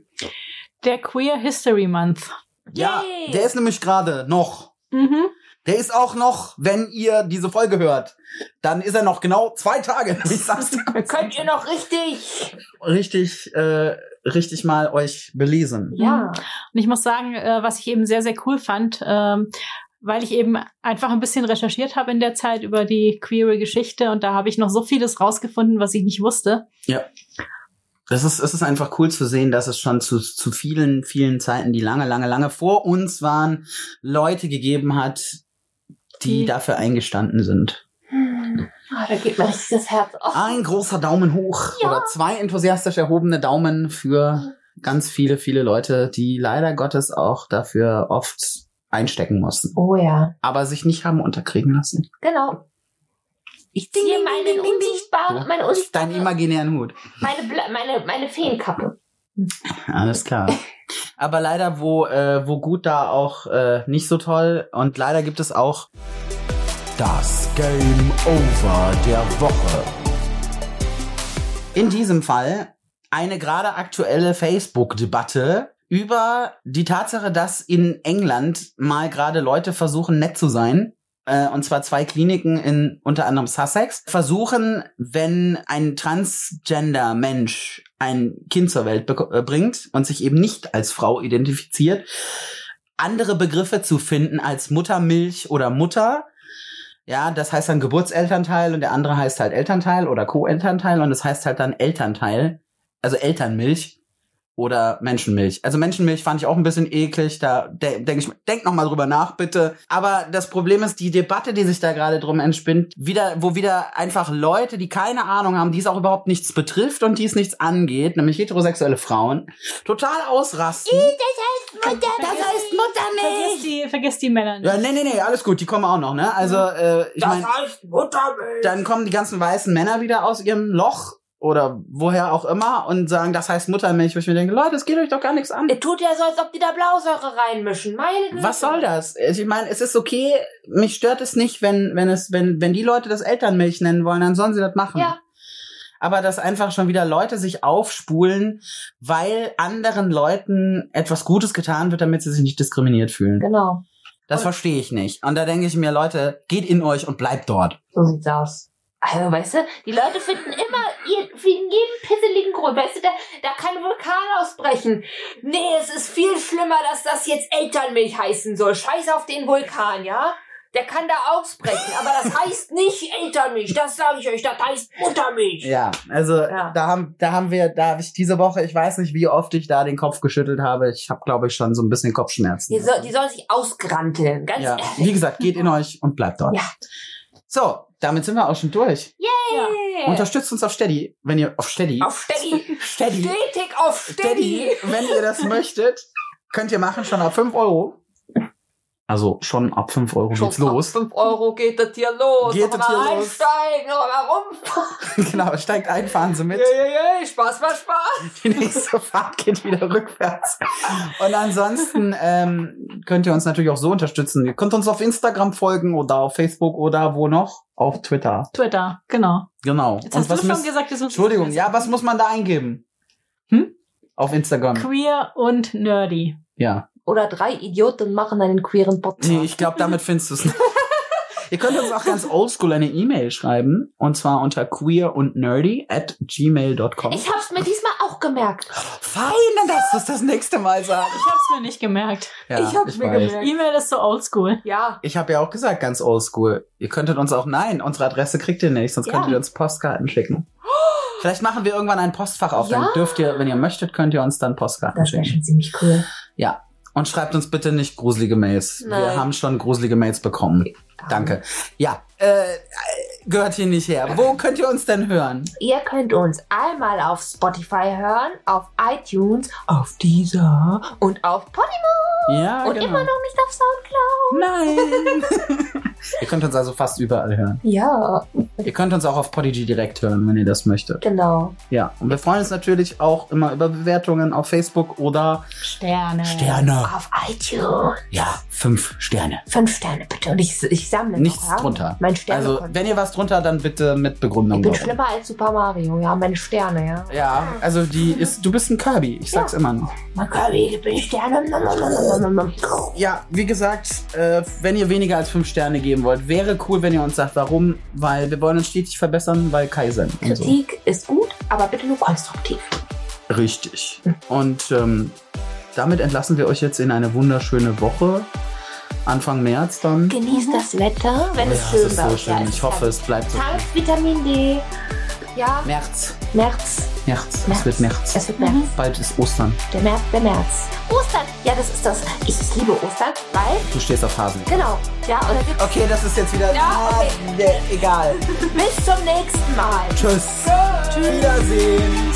Der Queer History Month. Ja, Yay. der ist nämlich gerade noch. Mhm. Der ist auch noch, wenn ihr diese Folge hört, dann ist er noch genau zwei Tage. Ich sag's dir. Könnt ihr noch richtig? richtig, äh, richtig mal euch belesen. Ja. Und ich muss sagen, äh, was ich eben sehr, sehr cool fand, ähm, weil ich eben einfach ein bisschen recherchiert habe in der Zeit über die queere Geschichte und da habe ich noch so vieles rausgefunden, was ich nicht wusste. Das ist, es ist einfach cool zu sehen, dass es schon zu, zu vielen, vielen Zeiten, die lange, lange, lange vor uns waren, Leute gegeben hat, die Die- dafür eingestanden sind. Ah, da geht mir richtig das Herz auf. Ein großer Daumen hoch Ja. oder zwei enthusiastisch erhobene Daumen für ganz viele, viele Leute, die leider Gottes auch dafür oft einstecken mussten, Oh ja. aber sich nicht haben unterkriegen lassen. Genau. Ich ziehe meinen unsichtbaren, meine unsichtbare, Deinen imaginären Hut. meine, meine, meine Feenkappe. Alles klar. Aber leider, wo, äh, wo gut da auch äh, nicht so toll. Und leider gibt es auch das Game Over der Woche. In diesem Fall eine gerade aktuelle Facebook-Debatte über die Tatsache, dass in England mal gerade Leute versuchen, nett zu sein. Äh, und zwar zwei Kliniken in unter anderem Sussex versuchen, wenn ein Transgender-Mensch ein Kind zur Welt äh, bringt und sich eben nicht als Frau identifiziert, andere Begriffe zu finden als Muttermilch oder Mutter. Ja, das heißt dann Geburtselternteil und der andere heißt halt Elternteil oder Co-Elternteil und das heißt halt dann Elternteil, also Elternmilch oder Menschenmilch. Also Menschenmilch fand ich auch ein bisschen eklig, da de denke ich, denk noch mal drüber nach, bitte. Aber das Problem ist, die Debatte, die sich da gerade drum entspinnt, wieder, wo wieder einfach Leute, die keine Ahnung haben, die es auch überhaupt nichts betrifft und die es nichts angeht, nämlich heterosexuelle Frauen, total ausrasten. Mutter, Das heißt Vergiss Muttermilch! die, vergiss die Männer nicht. Ja, nee, nee, nee, alles gut, die kommen auch noch, ne? Also, äh, ich meine, heißt Muttermilch. dann kommen die ganzen weißen Männer wieder aus ihrem Loch oder woher auch immer und sagen, das heißt Muttermilch, wo ich mir denke, Leute, das geht euch doch gar nichts an. Ihr tut ja so, als ob die da Blausäure reinmischen. Meine Güte. Was soll das? Ich meine, es ist okay, mich stört es nicht, wenn, wenn es, wenn, wenn die Leute das Elternmilch nennen wollen, dann sollen sie das machen. Ja. Aber dass einfach schon wieder Leute sich aufspulen, weil anderen Leuten etwas Gutes getan wird, damit sie sich nicht diskriminiert fühlen. Genau. Das verstehe ich nicht. Und da denke ich mir, Leute, geht in euch und bleibt dort. So sieht's aus. Also, weißt du, die Leute finden immer, ihr- finden jeden pisseligen Grund. Weißt du, da, da kann ein Vulkan ausbrechen. Nee, es ist viel schlimmer, dass das jetzt Elternmilch heißen soll. Scheiß auf den Vulkan, ja? Der kann da ausbrechen, aber das heißt nicht Elternmilch. Das sage ich euch, das heißt Muttermilch. Ja, also Ja. da haben da haben wir da habe ich diese Woche, ich weiß nicht, wie oft ich da den Kopf geschüttelt habe. Ich habe glaube ich schon so ein bisschen Kopfschmerzen. Die soll, die soll sich ausgranteln, ganz ja, ehrlich. wie gesagt, geht in euch und bleibt dort. Ja. So, damit sind wir auch schon durch. Yay. Unterstützt uns auf Steady, wenn ihr auf Steady, Auf Steady. Steady, Stetig auf Steady. wenn ihr das möchtet, könnt ihr machen schon ab 5 Euro. Also schon ab 5 Euro geht's los. 5 Euro geht das hier los. Geht das hier los. einsteigen, mal rumfahren. genau, steigt ein, fahren Sie mit. Yay, yay, yay, Spaß, Spaß, Spaß. Die nächste Fahrt geht wieder rückwärts. Und ansonsten ähm, könnt ihr uns natürlich auch so unterstützen. Ihr könnt uns auf Instagram folgen oder auf Facebook oder wo noch? Auf Twitter. Twitter, genau. Genau. Jetzt hast du schon gesagt, das muss Entschuldigung, ja, was muss man da eingeben? Hm? Auf Instagram. Queer und nerdy. Ja. Oder drei Idioten machen einen queeren Podcast. Nee, ich glaube, damit findest du es nicht. Ihr könnt uns auch ganz oldschool eine E-Mail schreiben. Und zwar unter queer und nerdy at gmail.com. Ich hab's mir diesmal auch gemerkt. Fein, dann darfst du es das nächste Mal sagen. Ich hab's mir nicht gemerkt. Ja, ich hab's mir weiß. gemerkt. E-Mail ist so oldschool. Ja. Ich habe ja auch gesagt, ganz oldschool. Ihr könntet uns auch, nein, unsere Adresse kriegt ihr nicht, sonst Ja. könntet ihr uns Postkarten schicken. Vielleicht machen wir irgendwann ein Postfach auf. Dann Ja. dürft ihr, wenn ihr möchtet, könnt ihr uns dann Postkarten Das wäre schicken. schon ziemlich cool. Ja. Und schreibt uns bitte nicht gruselige Mails. Wir Nein. haben schon gruselige Mails bekommen. Danke. Ja, äh, gehört hier nicht her. Wo könnt ihr uns denn hören? Ihr könnt uns einmal auf Spotify hören, auf iTunes, auf Deezer und auf Podimo Ja, und genau. immer noch nicht auf Soundcloud. Nein. ihr könnt uns also fast überall hören. Ja, Ihr könnt uns auch auf Podigy direkt hören, wenn ihr das möchtet. genau. Ja, und wir freuen uns natürlich auch immer über Bewertungen auf Facebook oder Sterne. Sterne. Auf iTunes. Ja, fünf Sterne. Fünf Sterne bitte. Und ich, ich sammle Nichts noch, ja? drunter. Mein Sterne. Also, wenn ihr was drunter, dann bitte mit Begründung. ich bin warum. schlimmer als Super Mario, ja, meine Sterne, ja. Ja, also die ist, du bist ein Kirby, ich sag's immer noch. Mein Kirby, ich bin Sterne. Ja, wie gesagt, äh, wenn ihr weniger als fünf Sterne geben wollt, wäre cool, wenn ihr uns sagt, warum, weil wir wollen uns stetig verbessern bei Kaizen. und so. Kritik ist gut, aber bitte nur konstruktiv. Richtig. Und ähm, damit entlassen wir euch jetzt in eine wunderschöne Woche. Anfang März dann. Genießt das Wetter, wenn Ja, es es schön ist so schön. ist. Ich hoffe, es bleibt so. Tankt Vitamin D. Ja, März. März. März. März. Es wird März. Es wird März. Bald ist Ostern. Der März, der März. Ostern. Ja, das ist das. Ich liebe Ostern, weil, Du stehst auf Hasen. genau. Ja, gibt's Okay, das ist jetzt wieder. Ja, okay. Ah, nee, egal. bis zum nächsten Mal. Tschüss. Wiedersehen.